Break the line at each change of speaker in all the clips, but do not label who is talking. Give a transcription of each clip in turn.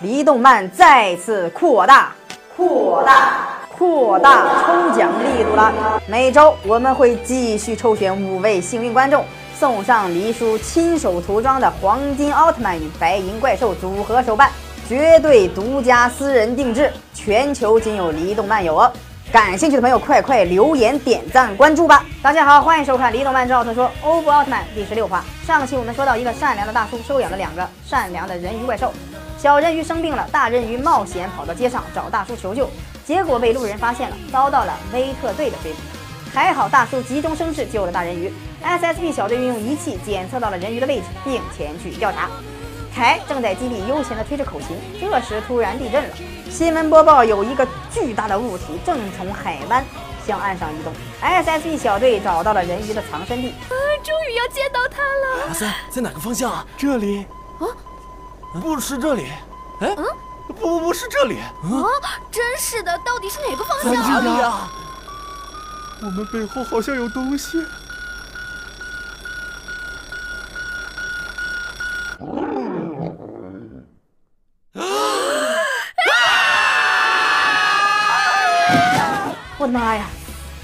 离动漫再次扩大、扩大、扩大抽奖力度了。每周我们会继续抽选五位幸运观众，送上黎叔亲手涂装的黄金奥特曼与白银怪兽组合手办，绝对独家私人定制，全球仅有离动漫有哦。感兴趣的朋友，快快留言、点赞、关注吧！大家好，欢迎收看《离动漫之奥特说》欧布奥特曼第十六话。上期我们说到，一个善良的大叔收养了两个善良的人鱼怪兽。小人鱼生病了，大人鱼冒险跑到街上找大叔求救，结果被路人发现了，遭到了威特队的追捕。还好大叔急中生智救了大人鱼。，SSP 小队运用仪器检测到了人鱼的位置，并前去调查。凯正在基地悠闲地吹着口琴，这时突然地震了。新闻播报：有一个巨大的物体正从海湾向岸上移动。，SSP 小队找到了人鱼的藏身地，
啊，终于要见到他了！
阿三，在哪个方向啊？
这里？
啊，
不是这里。哎，
嗯，
不不不是这里。
啊，真是的，到底是哪个方向？
哪里啊？我们背后好像有东西。
我的妈呀！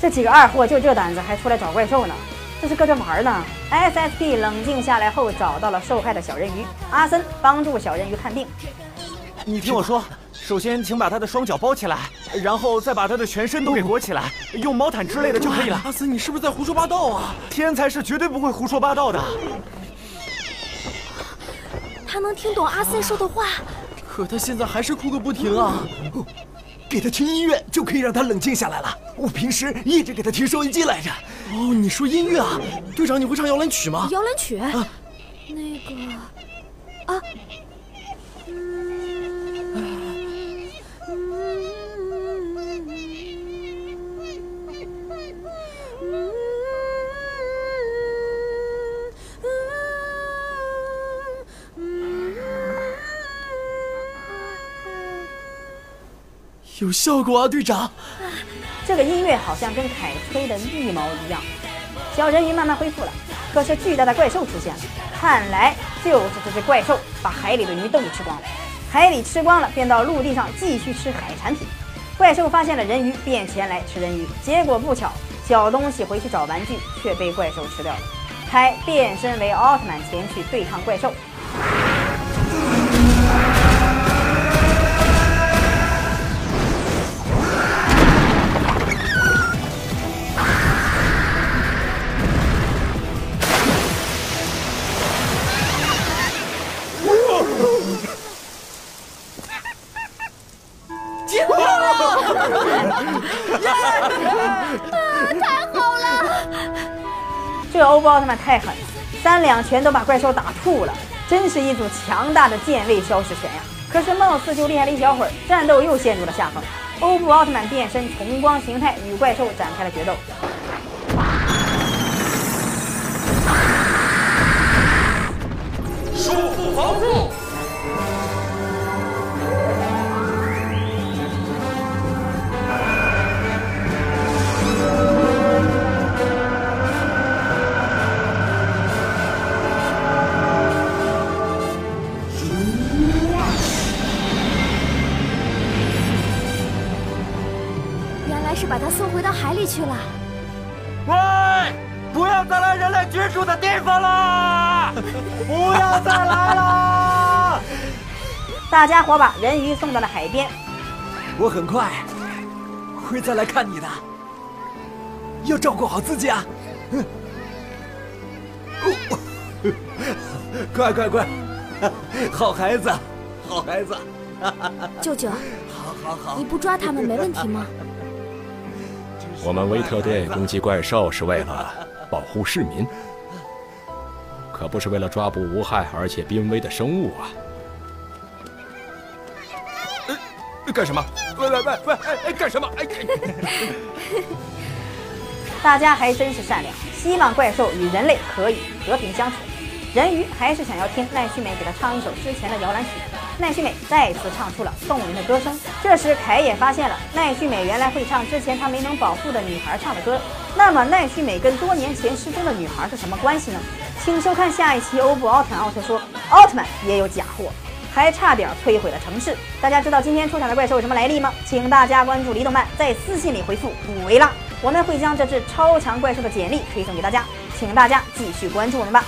这几个二货就这胆子，还出来找怪兽呢？这是搁这玩呢？SSP 冷静下来后，找到了受害的小人鱼阿森，帮助小人鱼看病。
你听我说，首先请把他的双脚包起来，然后再把他的全身都给裹起来，用毛毯之类的就可以了。
阿森，你是不是在胡说八道啊？
天才是绝对不会胡说八道的。
他能听懂阿森说的话，
可他现在还是哭个不停啊！给他听音乐就可以让他冷静下来了。我平时一直给他听收音机来着。哦，你说音乐啊？队长，你会唱摇篮曲吗？
摇篮曲？啊、那个啊。
有效果啊，队长！
这个音乐好像跟凯吹的一毛一样。小人鱼慢慢恢复了，可是巨大的怪兽出现了，看来就是这只怪兽把海里的鱼都给吃光了。海里吃光了，便到陆地上继续吃海产品。怪兽发现了人鱼，便前来吃人鱼。结果不巧，小东西回去找玩具，却被怪兽吃掉了。凯变身为奥特曼前去对抗怪兽。这欧布奥特曼太狠了，三两拳都把怪兽打吐了，真是一组强大的健胃消食拳呀！可是貌似就厉害了一小会儿，战斗又陷入了下风。欧布奥特曼变身重光形态，与怪兽展开了决斗。
是把他送回到海里去了。
喂，不要再来人类居住的地方了！不要再来了！
大家伙把人鱼送到了海边。
我很快会再来看你的，要照顾好自己啊！快 快快，好孩子，好孩子！
舅舅，
好好好，
你不抓他们没问题吗？
我们威特队攻击怪兽是为了保护市民，可不是为了抓捕无害而且濒危的生物啊！
呃，干什么？喂喂喂喂！哎，干什么？哎！
大家还真是善良，希望怪兽与人类可以和平相处。人鱼还是想要听赖绪美给他唱一首之前的摇篮曲。奈绪美再次唱出了动人的歌声。这时凯也发现了奈绪美原来会唱之前他没能保护的女孩唱的歌。那么奈绪美跟多年前失踪的女孩是什么关系呢？请收看下一期欧布奥特曼奥特说，奥特曼也有假货。还差点摧毁了城市。大家知道今天出场的怪兽有什么来历吗？请大家关注李动漫，在私信里回复“古维拉”，我们会将这只超强怪兽的简历推送给大家，请大家继续关注我们吧。